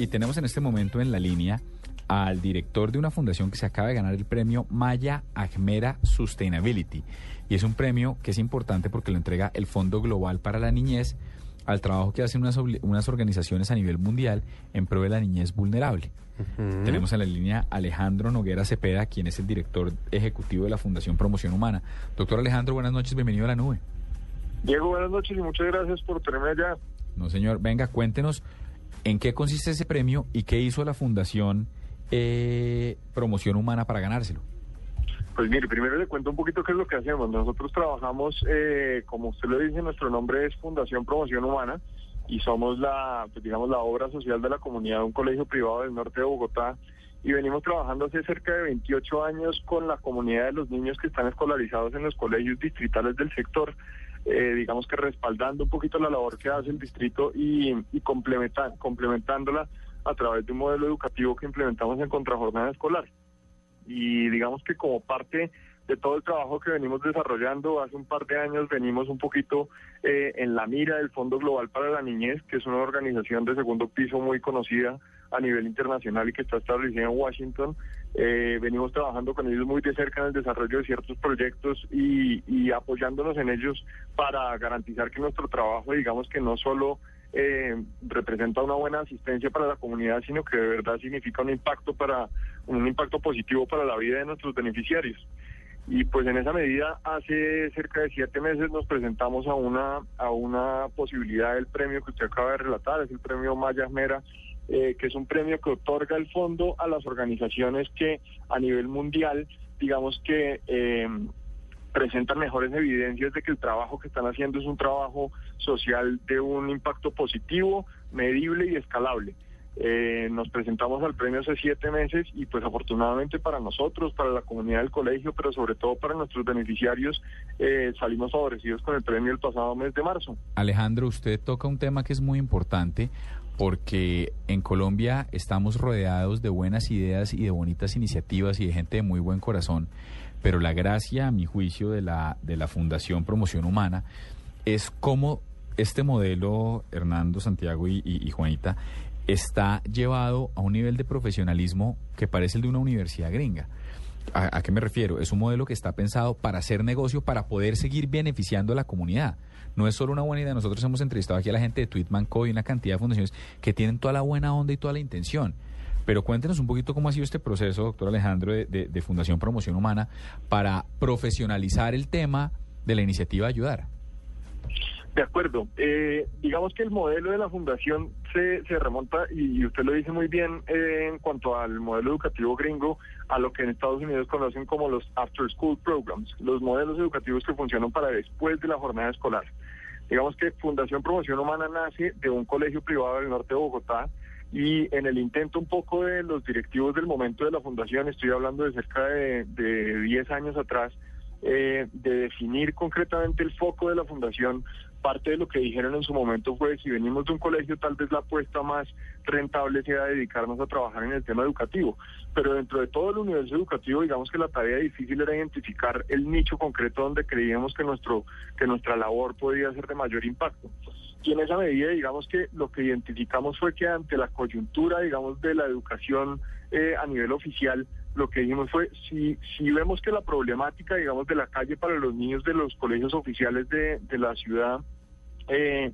Y tenemos en este momento en la línea al director de una fundación que se acaba de ganar el premio Maya Ajmera Sustainability. Y es un premio que es importante porque lo entrega el Fondo Global para la Niñez al trabajo que hacen unas, unas organizaciones a nivel mundial en pro de la niñez vulnerable. Tenemos en la línea Alejandro Noguera Cepeda, quien es el director ejecutivo de la Fundación Promoción Humana. Doctor Alejandro, buenas noches, bienvenido a la nube. Diego, buenas noches y muchas gracias por tenerme allá. No, señor, venga, cuéntenos en qué consiste ese premio y qué hizo la Fundación eh, Promoción Humana para ganárselo. Pues mire, primero le cuento un poquito qué es lo que hacemos. Nosotros trabajamos, eh, como usted lo dice, nuestro nombre es Fundación Promoción Humana y somos la, pues, digamos, la obra social de la comunidad de un colegio privado del norte de Bogotá y venimos trabajando hace cerca de 28 años con la comunidad de los niños que están escolarizados en los colegios distritales del sector, eh, digamos que respaldando un poquito la labor que hace el distrito y, y complementándola a través de un modelo educativo que implementamos en contrajornada escolar. Y digamos que como parte de todo el trabajo que venimos desarrollando, hace un par de años venimos un poquito eh, en la mira del Fondo Global para la Niñez, que es una organización de segundo piso muy conocida a nivel internacional y que está establecida en Washington. Eh, venimos trabajando con ellos muy de cerca en el desarrollo de ciertos proyectos y, y apoyándonos en ellos para garantizar que nuestro trabajo, digamos que no solo eh, representa una buena asistencia para la comunidad, sino que de verdad significa un impacto para un impacto positivo para la vida de nuestros beneficiarios. Y pues en esa medida, hace cerca de siete meses nos presentamos a una a una posibilidad del premio que usted acaba de relatar, es el premio Maya Mera, eh, que es un premio que otorga el fondo a las organizaciones que a nivel mundial, digamos que eh, presentan mejores evidencias de que el trabajo que están haciendo es un trabajo social de un impacto positivo, medible y escalable. Eh, nos presentamos al premio hace siete meses y pues afortunadamente para nosotros, para la comunidad del colegio, pero sobre todo para nuestros beneficiarios, eh, salimos favorecidos con el premio el pasado mes de marzo. Alejandro, usted toca un tema que es muy importante porque en Colombia estamos rodeados de buenas ideas y de bonitas iniciativas y de gente de muy buen corazón pero la gracia, a mi juicio, de la, de la Fundación Promoción Humana es cómo este modelo, Hernando, Santiago y, Juanita, está llevado a un nivel de profesionalismo que parece el de una universidad gringa. ¿A, qué me refiero? Es un modelo que está pensado para hacer negocio, para poder seguir beneficiando a la comunidad. No es solo una buena idea. Nosotros hemos entrevistado aquí a la gente de Tweetman Co. y una cantidad de fundaciones que tienen toda la buena onda y toda la intención. Pero cuéntenos un poquito cómo ha sido este proceso, doctor Alejandro, de, Fundación Promoción Humana para profesionalizar el tema de la iniciativa Ayudar. De acuerdo. Eh, digamos que el modelo de la fundación se, se remonta, y usted lo dice muy bien, eh, en cuanto al modelo educativo gringo, a lo que en Estados Unidos conocen como los After School Programs, los modelos educativos que funcionan para después de la jornada escolar. Digamos que Fundación Promoción Humana nace de un colegio privado del norte de Bogotá, y en el intento un poco de los directivos del momento de la fundación, estoy hablando de cerca de, de 10 años atrás, eh, de definir concretamente el foco de la fundación, parte de lo que dijeron en su momento fue, si venimos de un colegio, tal vez la apuesta más rentable sea dedicarnos a trabajar en el tema educativo. Pero dentro de todo el universo educativo, digamos que la tarea difícil era identificar el nicho concreto donde creíamos que, nuestro, que nuestra labor podía ser de mayor impacto. Y en esa medida, digamos que lo que identificamos fue que ante la coyuntura, digamos, de la educación eh, a nivel oficial, lo que dijimos fue, si, si vemos que la problemática, digamos, de la calle para los niños de los colegios oficiales de, de la ciudad, eh,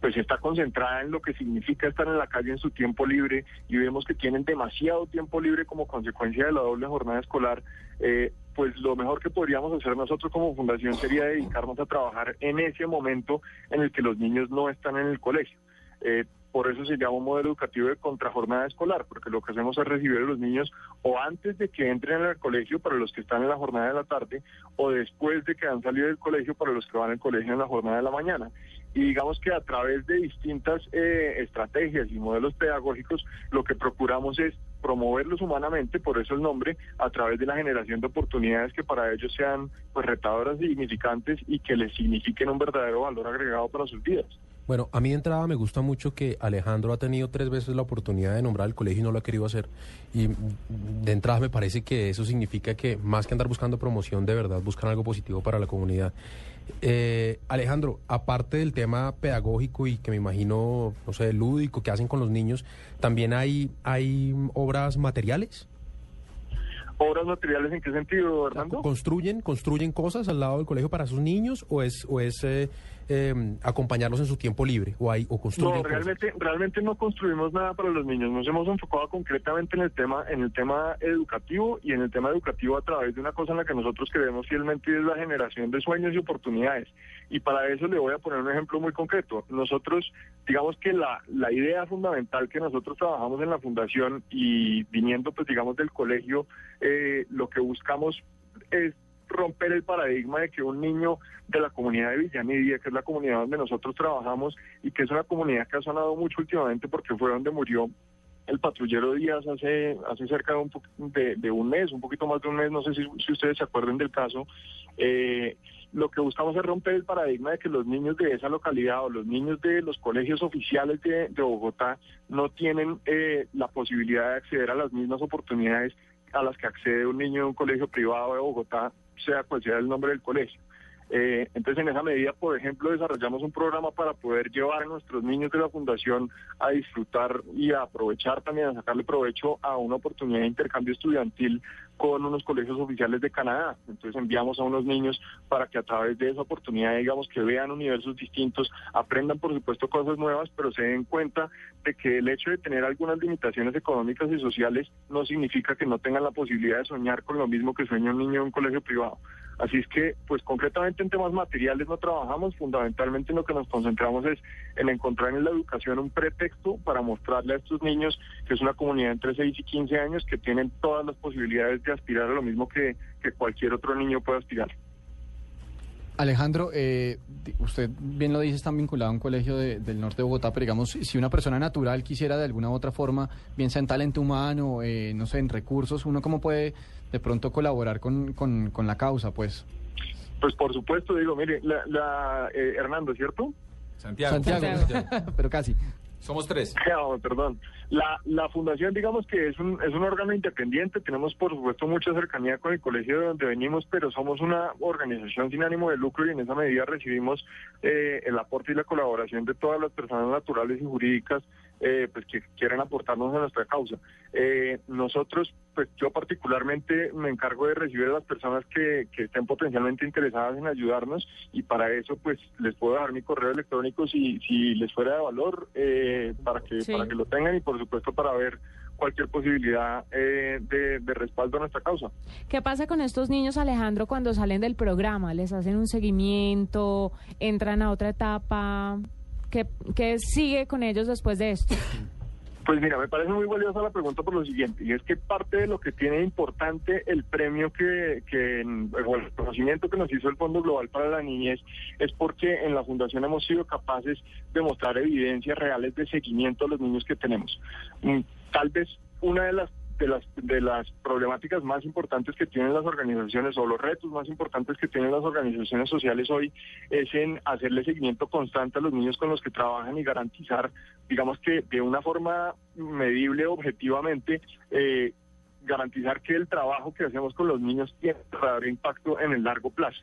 pues está concentrada en lo que significa estar en la calle en su tiempo libre y vemos que tienen demasiado tiempo libre como consecuencia de la doble jornada escolar, eh, pues lo mejor que podríamos hacer nosotros como fundación sería dedicarnos a trabajar en ese momento en el que los niños no están en el colegio. Eh, por eso se llama un modelo educativo de contrajornada escolar, porque lo que hacemos es recibir a los niños o antes de que entren al colegio para los que están en la jornada de la tarde, o después de que han salido del colegio para los que van al colegio en la jornada de la mañana. y digamos que a través de distintas eh, estrategias y modelos pedagógicos lo que procuramos es promoverlos humanamente, por eso el nombre, a través de la generación de oportunidades que para ellos sean pues retadoras significantes y que les signifiquen un verdadero valor agregado para sus vidas. Bueno, a mí de entrada me gusta mucho que Alejandro ha tenido tres veces la oportunidad de nombrar el colegio y no lo ha querido hacer. Y de entrada me parece que eso significa que más que andar buscando promoción, de verdad buscan algo positivo para la comunidad. Eh, Alejandro, aparte del tema pedagógico y que me imagino, no sé, lúdico que hacen con los niños, ¿también hay, hay obras materiales? ¿Obras materiales en qué sentido, Hernando? ¿Construyen, construyen cosas al lado del colegio para sus niños o es, o es eh, eh, acompañarlos en su tiempo libre o, hay, o construyen No, cosas? realmente, realmente no construimos nada para los niños. Nos hemos enfocado concretamente en el tema, en el tema educativo y en el tema educativo a través de una cosa en la que nosotros creemos fielmente y es la generación de sueños y oportunidades. Y para eso le voy a poner un ejemplo muy concreto. Nosotros, digamos que la, la idea fundamental que nosotros trabajamos en la fundación y viniendo, pues digamos, del colegio, eh, lo que buscamos es romper el paradigma de que un niño de la comunidad de Villanidia, que es la comunidad donde nosotros trabajamos y que es una comunidad que ha sonado mucho últimamente porque fue donde murió el patrullero Díaz hace hace cerca de un, de, de un mes, un poquito más de un mes, no sé si, si ustedes se acuerdan del caso. Eh, lo que buscamos es romper el paradigma de que los niños de esa localidad o los niños de los colegios oficiales de, de Bogotá no tienen eh, la posibilidad de acceder a las mismas oportunidades a las que accede un niño de un colegio privado de Bogotá, sea cual sea el nombre del colegio. Eh, entonces, en esa medida, por ejemplo, desarrollamos un programa para poder llevar a nuestros niños de la fundación a disfrutar y a aprovechar también, a sacarle provecho a una oportunidad de intercambio estudiantil con unos colegios oficiales de Canadá. Entonces, enviamos a unos niños para que a través de esa oportunidad, digamos, que vean universos distintos, aprendan, por supuesto, cosas nuevas, pero se den cuenta de que el hecho de tener algunas limitaciones económicas y sociales no significa que no tengan la posibilidad de soñar con lo mismo que sueña un niño en un colegio privado. Así es que, pues concretamente en temas materiales no trabajamos, fundamentalmente en lo que nos concentramos es en encontrar en la educación un pretexto para mostrarle a estos niños que es una comunidad entre 6 y 15 años que tienen todas las posibilidades de aspirar a lo mismo que, que cualquier otro niño puede aspirar. Alejandro, eh, usted bien lo dice, está vinculado a un colegio de- del norte de Bogotá, pero digamos, si una persona natural quisiera de alguna u otra forma, bien sea en talento humano, eh, no sé, en recursos, ¿uno cómo puede de pronto colaborar con, con, con la causa, pues? Pues por supuesto, digo, mire, la, la, eh, Hernando, ¿cierto? Santiago. Santiago, pero casi. Somos tres. Perdón. La, la fundación, digamos que es un, es un órgano independiente, tenemos por supuesto mucha cercanía con el colegio de donde venimos, pero somos una organización sin ánimo de lucro y en esa medida recibimos eh, el aporte y la colaboración de todas las personas naturales y jurídicas eh, pues que quieran aportarnos a nuestra causa. Eh, nosotros, pues yo particularmente me encargo de recibir a las personas que, que estén potencialmente interesadas en ayudarnos y para eso pues les puedo dar mi correo electrónico si, si les fuera de valor eh, para que Sí. para que lo tengan y por supuesto para ver cualquier posibilidad eh, de, de respaldo a nuestra causa. ¿Qué pasa con estos niños, Alejandro, cuando salen del programa? ¿Les hacen un seguimiento? ¿Entran a otra etapa? ¿Qué, qué sigue con ellos después de esto? Pues mira, me parece muy valiosa la pregunta por lo siguiente, y es que parte de lo que tiene importante el premio que, que o el conocimiento que nos hizo el Fondo Global para la Niñez es porque en la Fundación hemos sido capaces de mostrar evidencias reales de seguimiento a los niños que tenemos. Mm, Tal vez una de las de las de las problemáticas más importantes que tienen las organizaciones o los retos más importantes que tienen las organizaciones sociales hoy es en hacerle seguimiento constante a los niños con los que trabajan y garantizar, digamos que de una forma medible objetivamente eh, garantizar que el trabajo que hacemos con los niños tiene verdadero impacto en el largo plazo.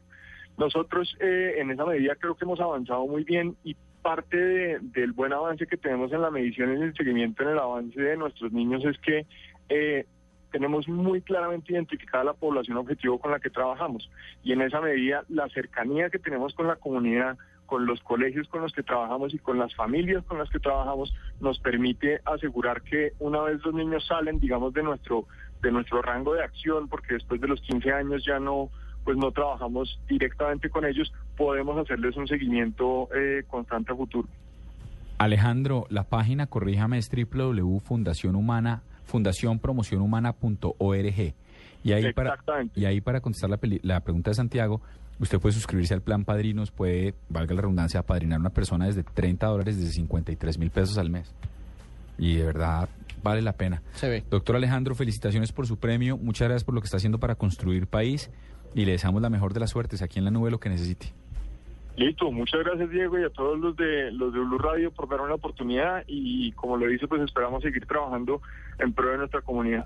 Nosotros eh, en esa medida creo que hemos avanzado muy bien y parte de- del buen avance que tenemos en la medición y el seguimiento en el avance de nuestros niños es que eh, tenemos muy claramente identificada la población objetivo con la que trabajamos y en esa medida la cercanía que tenemos con la comunidad, con los colegios con los que trabajamos y con las familias con las que trabajamos nos permite asegurar que una vez los niños salen, digamos, de nuestro de nuestro rango de acción, porque después de los 15 años ya no pues no trabajamos directamente con ellos, podemos hacerles un seguimiento eh, constante a futuro. Alejandro, la página, corríjame, es www.fundacionhumana, fundacionpromocionhumana.org. Y ahí para, y ahí para contestar la, peli- la pregunta de Santiago, Usted puede suscribirse al plan Padrinos, puede, valga la redundancia, padrinar a una persona desde 30 dólares, desde 53 mil pesos al mes. Y de verdad vale la pena. Se ve. Doctor Alejandro, felicitaciones por su premio. Muchas gracias por lo que está haciendo para construir país y le deseamos la mejor de las suertes aquí en la nube lo que necesite. Listo, muchas gracias Diego y a todos los de los de Blue Radio por darme la oportunidad y como lo dice pues esperamos seguir trabajando en pro de nuestra comunidad.